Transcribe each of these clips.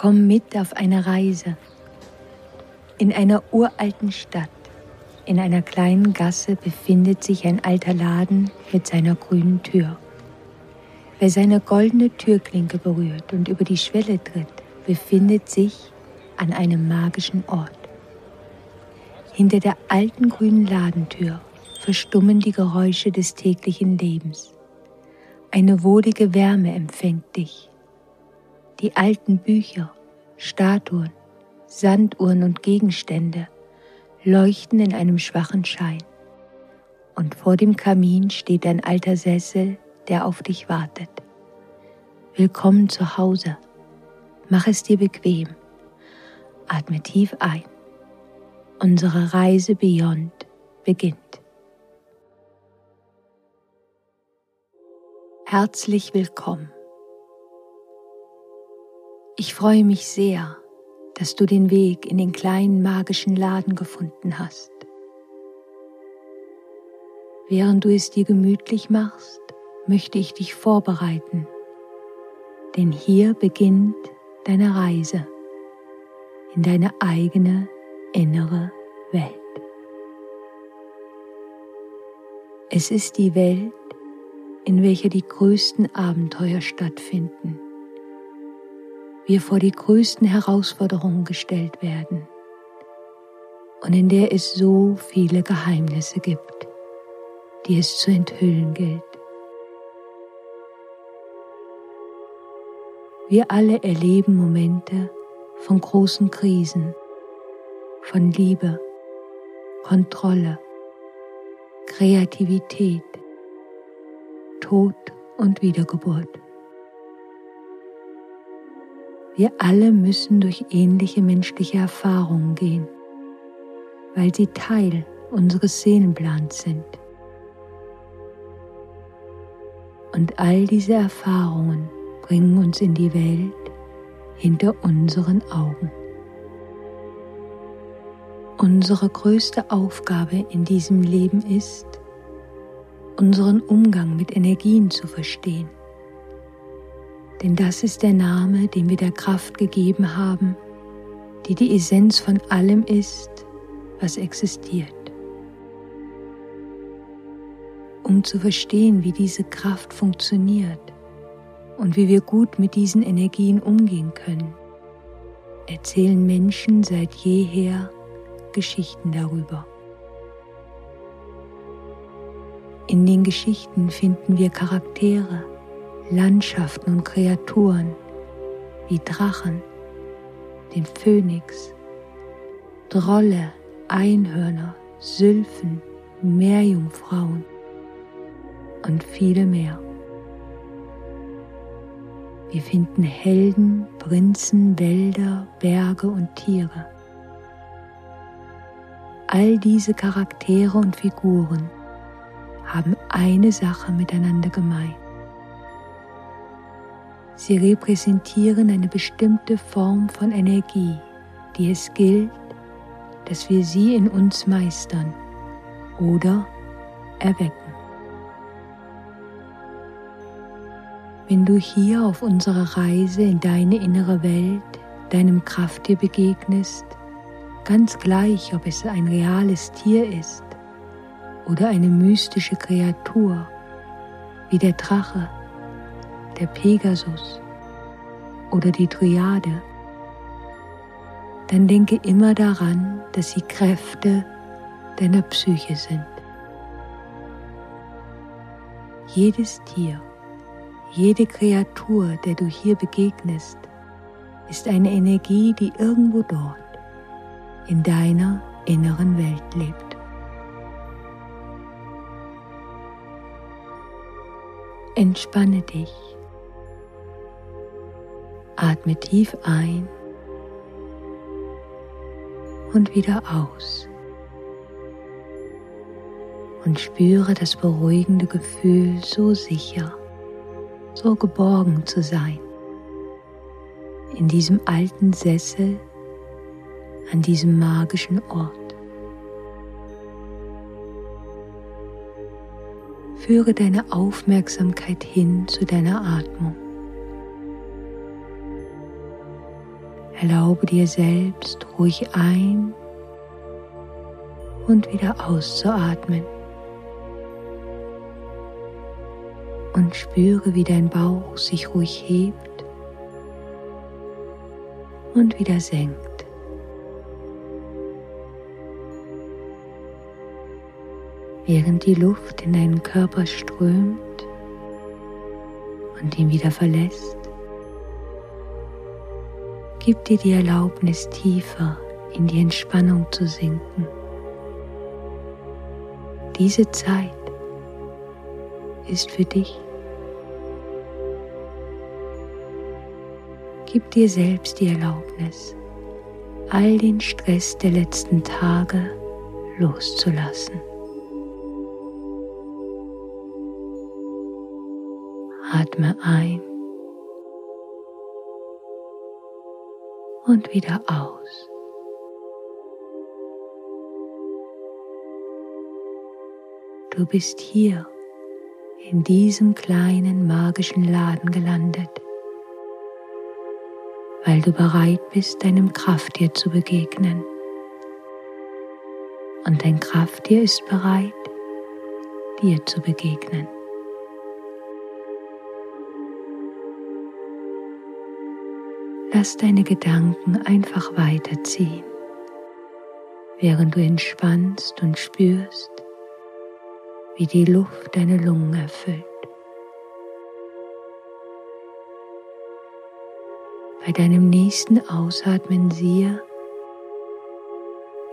Komm mit auf eine Reise. In einer uralten Stadt, in einer kleinen Gasse befindet sich ein alter Laden mit seiner grünen Tür. Wer seine goldene Türklinke berührt und über die Schwelle tritt, befindet sich an einem magischen Ort. Hinter der alten grünen Ladentür verstummen die Geräusche des täglichen Lebens. Eine wohlige Wärme empfängt dich. Die alten Bücher, Statuen, Sanduhren und Gegenstände leuchten in einem schwachen Schein. Und vor dem Kamin steht ein alter Sessel, der auf dich wartet. Willkommen zu Hause. Mach es dir bequem. Atme tief ein. Unsere Reise Beyond beginnt. Herzlich willkommen. Ich freue mich sehr, dass du den Weg in den kleinen magischen Laden gefunden hast. Während du es dir gemütlich machst, möchte ich dich vorbereiten, denn hier beginnt deine Reise in deine eigene innere Welt. Es ist die Welt, in welcher die größten Abenteuer stattfinden. Wir vor die größten Herausforderungen gestellt werden und in der es so viele Geheimnisse gibt, die es zu enthüllen gilt. Wir alle erleben Momente von großen Krisen, von Liebe, Kontrolle, Kreativität, Tod und Wiedergeburt. Wir alle müssen durch ähnliche menschliche Erfahrungen gehen, weil sie Teil unseres Seelenplans sind. Und all diese Erfahrungen bringen uns in die Welt hinter unseren Augen. Unsere größte Aufgabe in diesem Leben ist, unseren Umgang mit Energien zu verstehen. Denn das ist der Name, den wir der Kraft gegeben haben, die die Essenz von allem ist, was existiert. Um zu verstehen, wie diese Kraft funktioniert, und wie wir gut mit diesen Energien umgehen können, erzählen Menschen seit jeher Geschichten darüber. In den Geschichten finden wir Charaktere, Landschaften und Kreaturen wie Drachen, den Phönix, Drolle, Einhörner, Sylphen, Meerjungfrauen und viele mehr. Wir finden Helden, Prinzen, Wälder, Berge und Tiere. All diese Charaktere und Figuren haben eine Sache miteinander gemein. Sie repräsentieren eine bestimmte Form von Energie, die es gilt, dass wir sie in uns meistern oder erwecken. Wenn du hier auf unserer Reise in deine innere Welt deinem Krafttier begegnest, ganz gleich, ob es ein reales Tier ist oder eine mystische Kreatur wie der Drache, der Pegasus oder die Triade, dann denke immer daran, dass sie Kräfte deiner Psyche sind. Jedes Tier jede Kreatur, der du hier begegnest, ist eine Energie, die irgendwo dort in deiner inneren Welt lebt. Entspanne dich. Atme tief ein und wieder aus. Und spüre das beruhigende Gefühl so sicher so geborgen zu sein. In diesem alten Sessel, an diesem magischen Ort. Führe deine Aufmerksamkeit hin zu deiner Atmung. Erlaube dir selbst ruhig ein und wieder auszuatmen. Und spüre, wie dein Bauch sich ruhig hebt und wieder senkt. Während die Luft in deinen Körper strömt und ihn wieder verlässt, Gib dir die Erlaubnis, tiefer in die Entspannung zu sinken. Diese Zeit ist für dich. Gib dir selbst die Erlaubnis, all den Stress der letzten Tage loszulassen. Atme ein und wieder aus. Du bist hier in diesem kleinen magischen Laden gelandet, weil du bereit bist, deinem Krafttier zu begegnen. Und dein Krafttier ist bereit, dir zu begegnen. Lass deine Gedanken einfach weiterziehen, während du entspannst und spürst, wie die Luft deine Lungen erfüllt. Bei deinem nächsten Ausatmen siehe,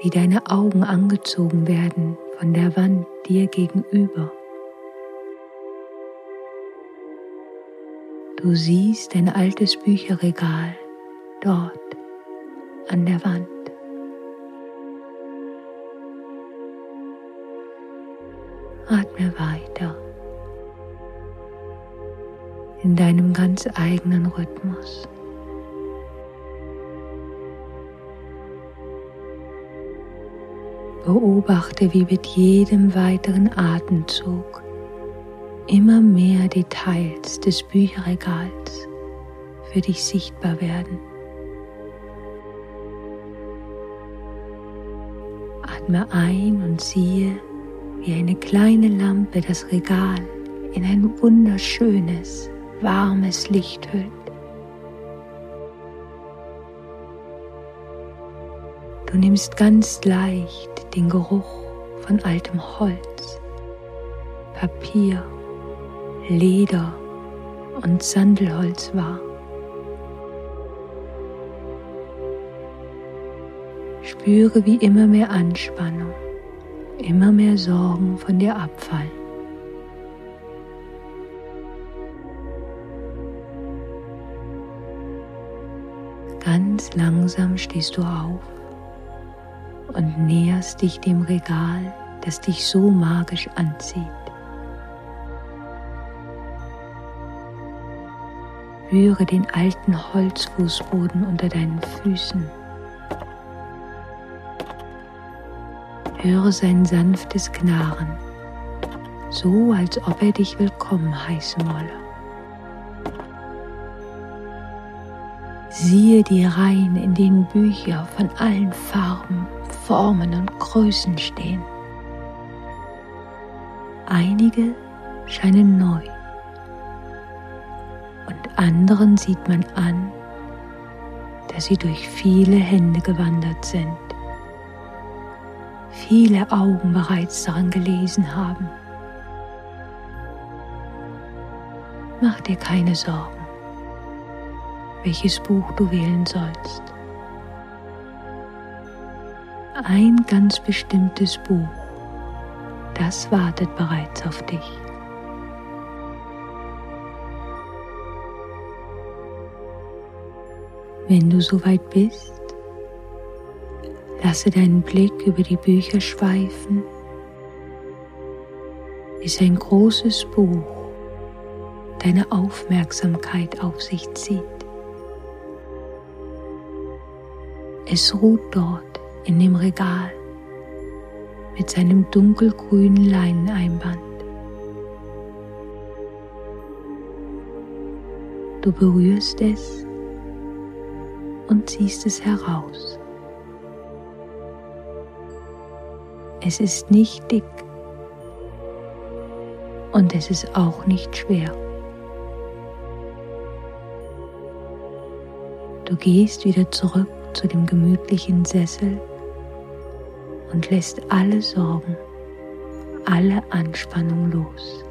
wie deine Augen angezogen werden von der Wand dir gegenüber. Du siehst ein altes Bücherregal dort an der Wand. Atme weiter in deinem ganz eigenen Rhythmus. Beobachte, wie mit jedem weiteren Atemzug immer mehr Details des Bücherregals für dich sichtbar werden. Atme ein und siehe, wie eine kleine Lampe das Regal in ein wunderschönes, warmes Licht hüllt. Du nimmst ganz leicht den Geruch von altem Holz, Papier, Leder und Sandelholz wahr. Spüre, wie immer mehr Anspannung, immer mehr Sorgen von dir abfallen. Ganz langsam stehst du auf und näherst dich dem Regal, das dich so magisch anzieht. Spüre den alten Holzfußboden unter deinen Füßen. Höre sein sanftes Knarren, so als ob er dich willkommen heißen wolle. Siehe die Reihen, in denen Bücher von allen Farben, Formen und Größen stehen. Einige scheinen neu und anderen sieht man an, dass sie durch viele Hände gewandert sind viele Augen bereits daran gelesen haben. Mach dir keine Sorgen, welches Buch du wählen sollst. Ein ganz bestimmtes Buch, das wartet bereits auf dich. Wenn du soweit bist, Lasse deinen Blick über die Bücher schweifen, bis ein großes Buch deine Aufmerksamkeit auf sich zieht. Es ruht dort in dem Regal mit seinem dunkelgrünen Leineneinband. Du berührst es und ziehst es heraus. Es ist nicht dick und es ist auch nicht schwer. Du gehst wieder zurück zu dem gemütlichen Sessel und lässt alle Sorgen, alle Anspannung los,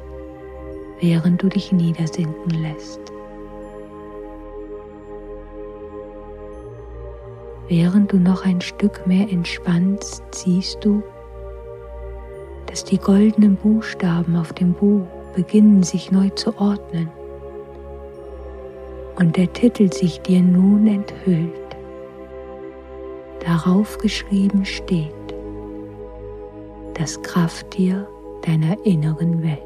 während du dich niedersinken lässt. Während du noch ein Stück mehr entspannst, siehst du, dass die goldenen Buchstaben auf dem Buch beginnen sich neu zu ordnen und der Titel sich dir nun enthüllt. Darauf geschrieben steht das Krafttier deiner inneren Welt.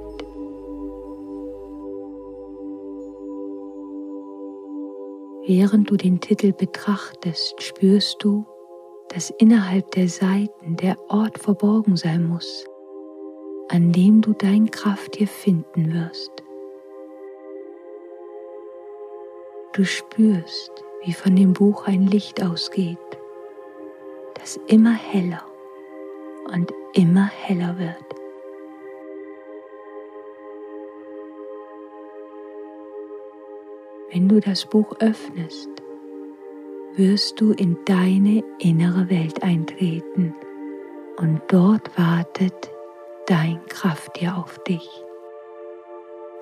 Während du den Titel betrachtest, spürst du, dass innerhalb der Seiten der Ort verborgen sein muss, an dem du dein Krafttier finden wirst. Du spürst, wie von dem Buch ein Licht ausgeht, das immer heller und immer heller wird. Wenn du das Buch öffnest, wirst du in deine innere Welt eintreten und dort wartet dein Krafttier auf dich,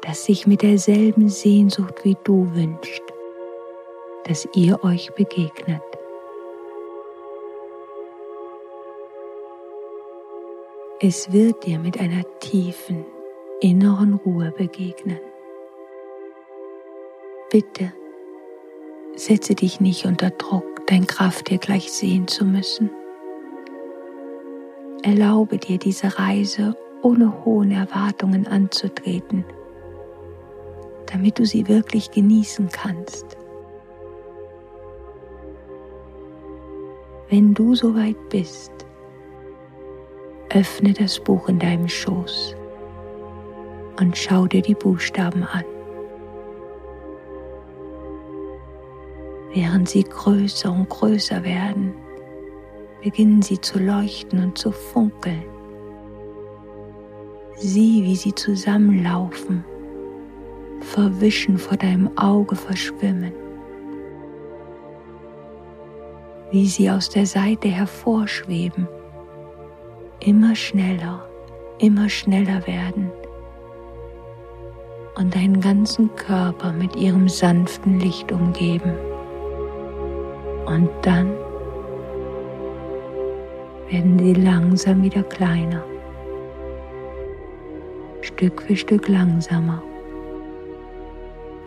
das sich mit derselben Sehnsucht wie du wünscht dass ihr euch begegnet. Es wird dir mit einer tiefen inneren Ruhe begegnen. Bitte setze dich nicht unter Druck, dein Kraft dir gleich sehen zu müssen. Erlaube dir diese Reise ohne hohen Erwartungen anzutreten, damit du sie wirklich genießen kannst. Wenn du soweit bist, öffne das Buch in deinem Schoß und schau dir die Buchstaben an. Während sie größer und größer werden, beginnen sie zu leuchten und zu funkeln. Sieh, wie sie zusammenlaufen, verwischen vor deinem Auge verschwimmen wie sie aus der Seite hervorschweben, immer schneller, immer schneller werden und deinen ganzen Körper mit ihrem sanften Licht umgeben. Und dann werden sie langsam wieder kleiner, Stück für Stück langsamer,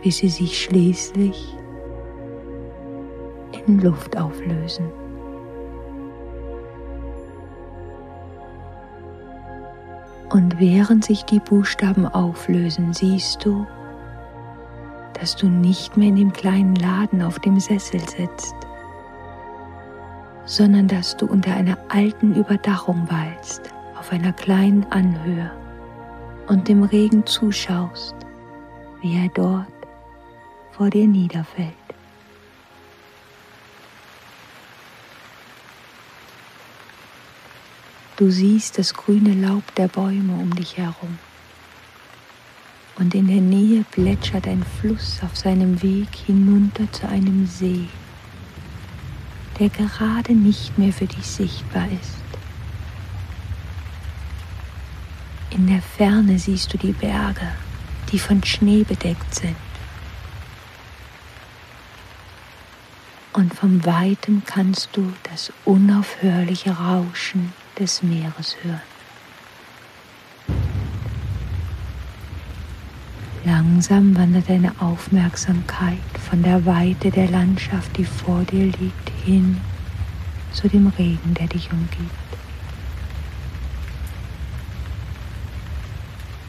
bis sie sich schließlich in Luft auflösen. Und während sich die Buchstaben auflösen, siehst du, dass du nicht mehr in dem kleinen Laden auf dem Sessel sitzt, sondern dass du unter einer alten Überdachung weilst, auf einer kleinen Anhöhe und dem Regen zuschaust, wie er dort vor dir niederfällt. Du siehst das grüne Laub der Bäume um dich herum. Und in der Nähe plätschert ein Fluss auf seinem Weg hinunter zu einem See, der gerade nicht mehr für dich sichtbar ist. In der Ferne siehst du die Berge, die von Schnee bedeckt sind. Und vom Weiten kannst du das unaufhörliche Rauschen des Meeres hören. Langsam wandert deine Aufmerksamkeit von der Weite der Landschaft, die vor dir liegt, hin zu dem Regen, der dich umgibt.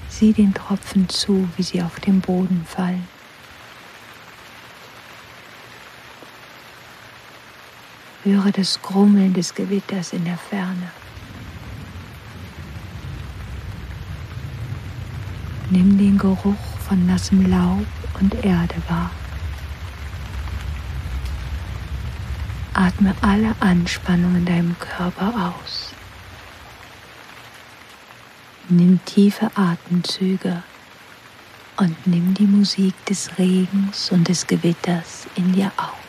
Sieh den Tropfen zu, wie sie auf den Boden fallen. Höre das Grummeln des Gewitters in der Ferne. Nimm den Geruch von nassem Laub und Erde wahr. Atme alle Anspannung in deinem Körper aus. Nimm tiefe Atemzüge und nimm die Musik des Regens und des Gewitters in dir auf.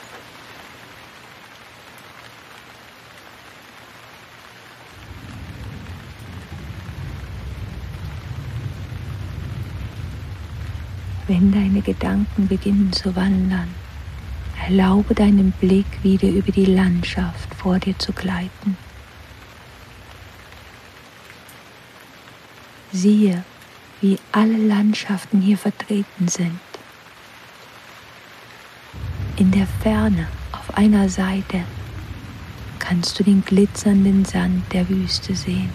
Wenn deine Gedanken beginnen zu wandern, erlaube deinem Blick wieder über die Landschaft vor dir zu gleiten. Siehe, wie alle Landschaften hier vertreten sind. In der Ferne auf einer Seite kannst du den glitzernden Sand der Wüste sehen.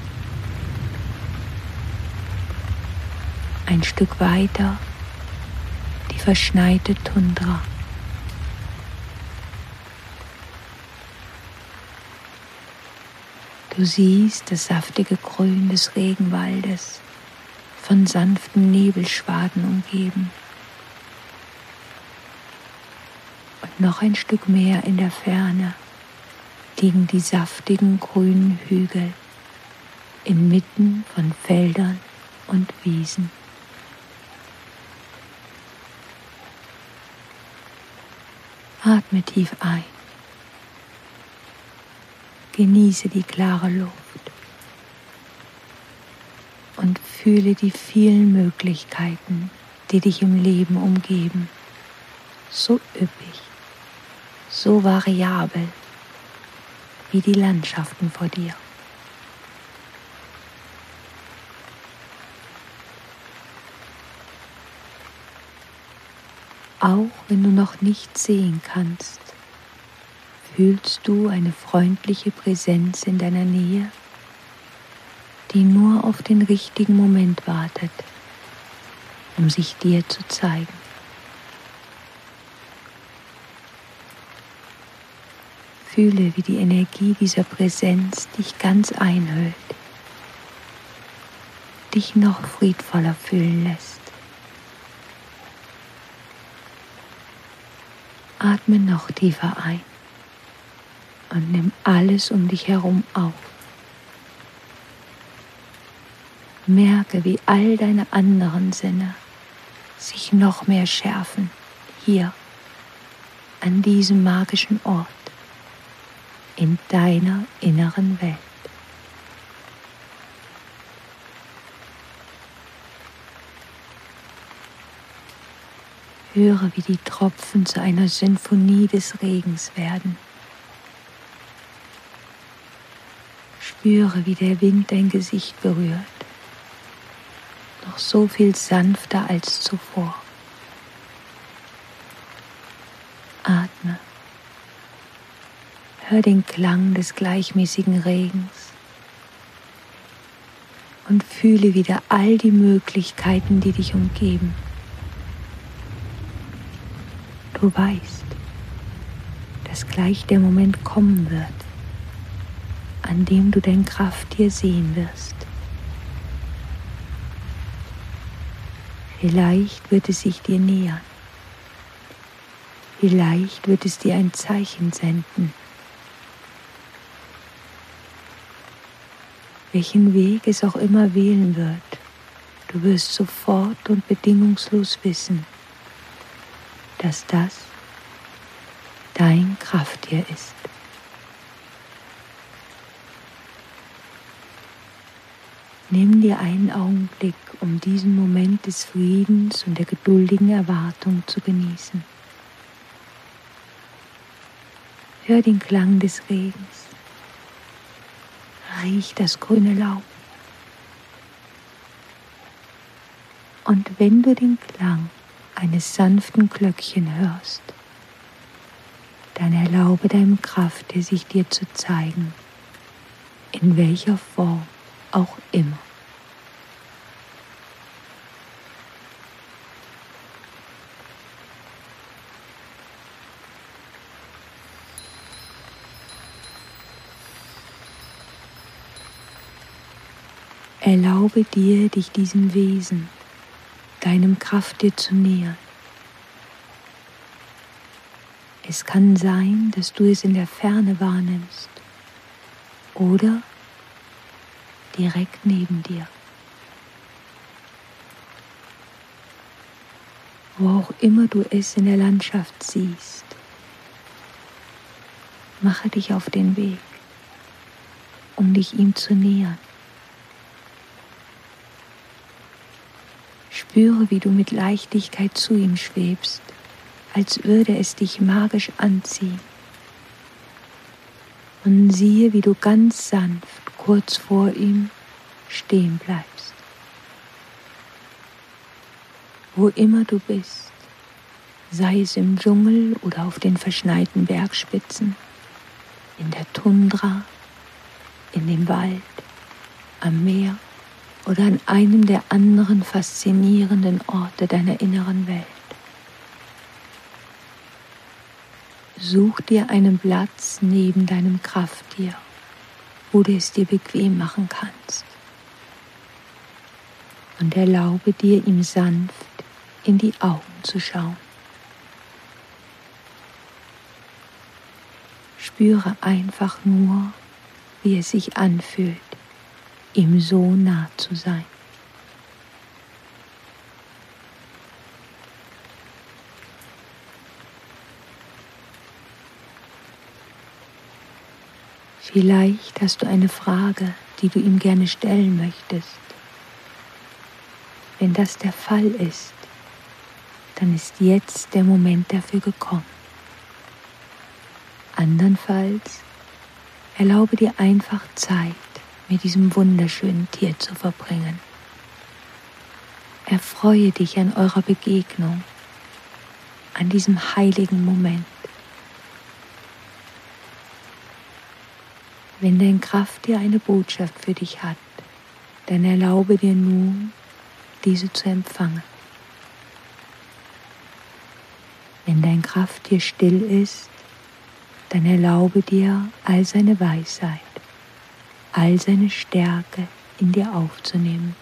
Ein Stück weiter verschneite Tundra. Du siehst das saftige Grün des Regenwaldes von sanften Nebelschwaden umgeben. Und noch ein Stück mehr in der Ferne liegen die saftigen grünen Hügel inmitten von Feldern und Wiesen. Atme tief ein. Genieße die klare Luft und fühle die vielen Möglichkeiten, die dich im Leben umgeben. So üppig, so variabel wie die Landschaften vor dir. Auch wenn du noch nichts sehen kannst, fühlst du eine freundliche Präsenz in deiner Nähe die nur auf den richtigen Moment wartet, um sich dir zu zeigen. Fühle, wie die Energie dieser Präsenz dich ganz einhüllt, dich noch friedvoller fühlen lässt. Atme noch tiefer ein und nimm alles um dich herum auf. Merke, wie all deine anderen Sinne sich noch mehr schärfen hier an diesem magischen Ort in deiner inneren Welt. Höre, wie die Tropfen zu einer Sinfonie des Regens werden. Spüre, wie der Wind dein Gesicht berührt noch so viel sanfter als zuvor. Atme. Hör den Klang des gleichmäßigen Regens und fühle wieder all die Möglichkeiten, die dich umgeben. Du weißt, dass gleich der Moment kommen wird, an dem du dein Krafttier sehen wirst. Vielleicht wird es sich dir nähern. Vielleicht wird es dir ein Zeichen senden. Welchen Weg es auch immer wählen wird, du wirst sofort und bedingungslos wissen, dass das dein Krafttier ist. Nimm dir einen Augenblick, um diesen Moment des Friedens und der geduldigen Erwartung zu genießen. Hör den Klang des Regens. Riech das grüne Laub. Und wenn du den Klang eines sanften Glöckchen hörst, dann erlaube deinem Kraft, sich dir zu zeigen, in welcher Form auch immer. Erlaube dir, dich diesem Wesen, deinem Kraft dir zu nähern. Es kann sein, dass du es in der Ferne wahrnimmst oder direkt neben dir. Wo auch immer du es in der Landschaft siehst, mache dich auf den Weg, um dich ihm zu nähern. Spüre, wie du mit Leichtigkeit zu ihm schwebst, als würde es dich magisch anziehen. Und siehe, wie du ganz sanft kurz vor ihm stehen bleibst. Wo immer du bist, sei es im Dschungel oder auf den verschneiten Bergspitzen, in der Tundra, in dem Wald, am Meer oder an einem der anderen faszinierenden Orte deiner inneren Welt. Such dir einen Platz neben deinem Krafttier, wo du es dir bequem machen kannst. Und erlaube dir, ihm sanft in die Augen zu schauen. Spüre einfach nur, wie es sich anfühlt, ihm so nah zu sein. Vielleicht hast du eine Frage, die du ihm gerne stellen möchtest. Wenn das der Fall ist, dann ist jetzt der Moment dafür gekommen. Andernfalls erlaube dir einfach Zeit mit diesem wunderschönen Tier zu verbringen. Erfreue dich an eurer Begegnung, an diesem heiligen Moment. Wenn dein Kraft dir eine Botschaft für dich hat, dann erlaube dir nun, diese zu empfangen. Wenn dein Kraft dir still ist, dann erlaube dir all seine Weisheit, all seine Stärke in dir aufzunehmen.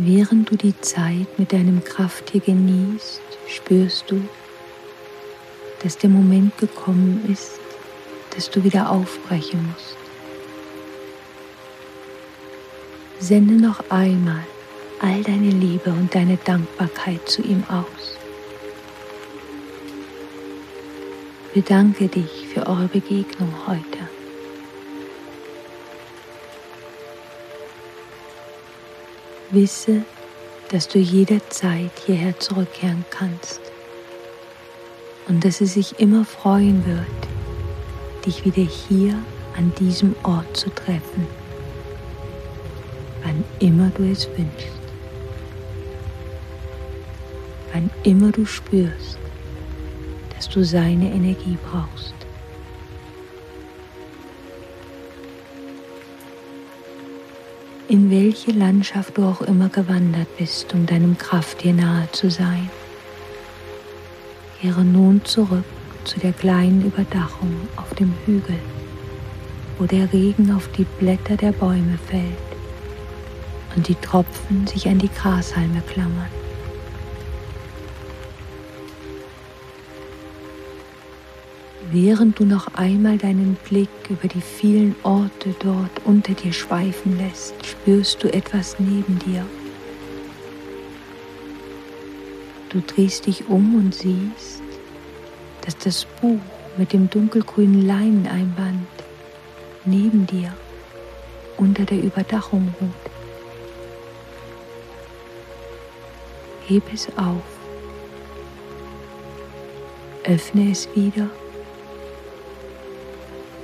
Während du die Zeit mit deinem Krafttier genießt, spürst du, dass der Moment gekommen ist, dass du wieder aufbrechen musst. Sende noch einmal all deine Liebe und deine Dankbarkeit zu ihm aus. Bedanke dich für eure Begegnung heute. Wisse, dass du jederzeit hierher zurückkehren kannst und dass es sich immer freuen wird, dich wieder hier an diesem Ort zu treffen, wann immer du es wünschst, wann immer du spürst, dass du seine Energie brauchst. In welche Landschaft du auch immer gewandert bist, um deinem Krafttier nahe zu sein. Kehre nun zurück zu der kleinen Überdachung auf dem Hügel, wo der Regen auf die Blätter der Bäume fällt und die Tropfen sich an die Grashalme klammern. Während du noch einmal deinen Blick über die vielen Orte dort unter dir schweifen lässt, spürst du etwas neben dir. Du drehst dich um und siehst, dass das Buch mit dem dunkelgrünen Leineneinband neben dir unter der Überdachung ruht. Heb es auf, öffne es wieder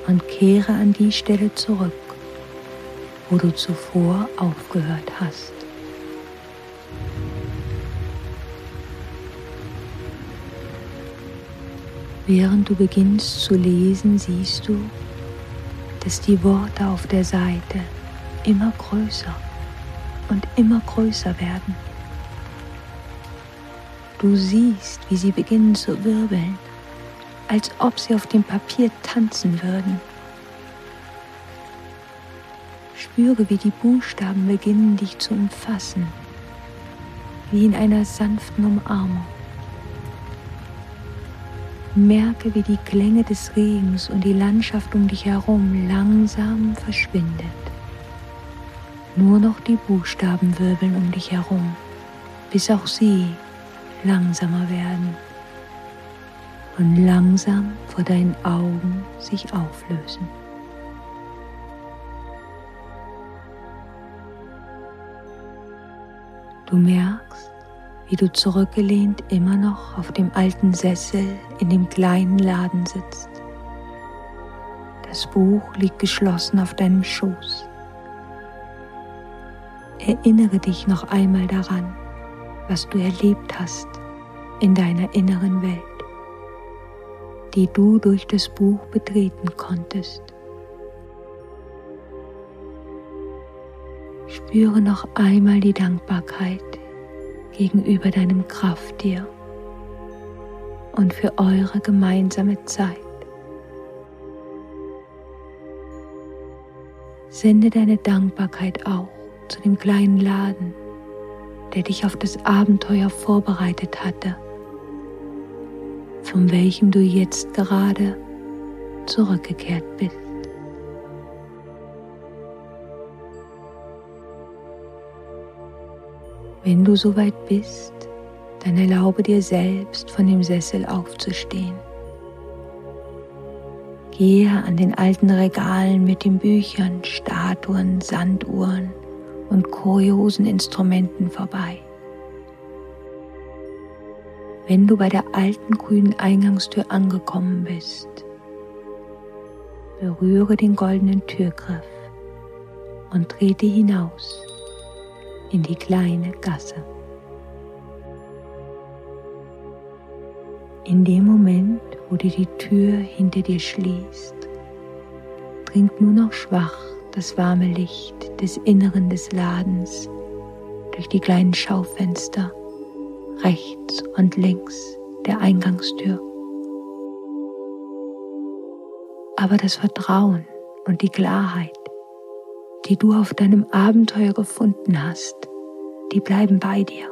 und kehre an die Stelle zurück, wo du zuvor aufgehört hast. Während du beginnst zu lesen, siehst du, dass die Worte auf der Seite immer größer und immer größer werden. Du siehst, wie sie beginnen zu wirbeln, als ob sie auf dem Papier tanzen würden. Spüre, wie die Buchstaben beginnen, dich zu umfassen, wie in einer sanften Umarmung. Merke, wie die Klänge des Regens und die Landschaft um dich herum langsam verschwindet. Nur noch die Buchstaben wirbeln um dich herum, bis auch sie langsamer werden und langsam vor deinen Augen sich auflösen. Du merkst, wie du zurückgelehnt immer noch auf dem alten Sessel in dem kleinen Laden sitzt. Das Buch liegt geschlossen auf deinem Schoß. Erinnere dich noch einmal daran, was du erlebt hast in deiner inneren Welt, die du durch das Buch betreten konntest. Spüre noch einmal die Dankbarkeit gegenüber deinem Krafttier und für eure gemeinsame Zeit. Sende deine Dankbarkeit auch zu dem kleinen Laden, der dich auf das Abenteuer vorbereitet hatte, von welchem du jetzt gerade zurückgekehrt bist. Wenn du soweit bist, dann erlaube dir selbst von dem Sessel aufzustehen. Gehe an den alten Regalen mit den Büchern, Statuen, Sanduhren und kuriosen Instrumenten vorbei. Wenn du bei der alten grünen Eingangstür angekommen bist, berühre den goldenen Türgriff und trete hinaus in die kleine Gasse. In dem Moment, wo du die Tür hinter dir schließt, dringt nur noch schwach das warme Licht des Inneren des Ladens durch die kleinen Schaufenster rechts und links der Eingangstür. Aber das Vertrauen und die Klarheit die du auf deinem Abenteuer gefunden hast, die bleiben bei dir.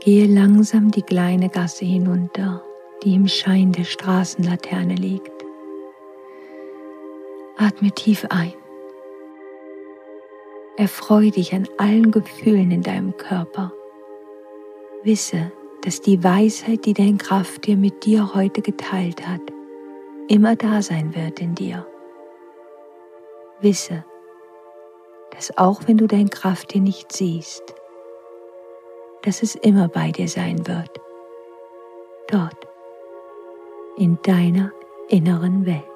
Gehe langsam die kleine Gasse hinunter, die im Schein der Straßenlaterne liegt. Atme tief ein. Erfreue dich an allen Gefühlen in deinem Körper. Wisse, dass die Weisheit, die dein Kraft dir mit dir heute geteilt hat, immer da sein wird in dir. Wisse, dass auch wenn du dein Kraft hier nicht siehst, dass es immer bei dir sein wird, dort, in deiner inneren Welt.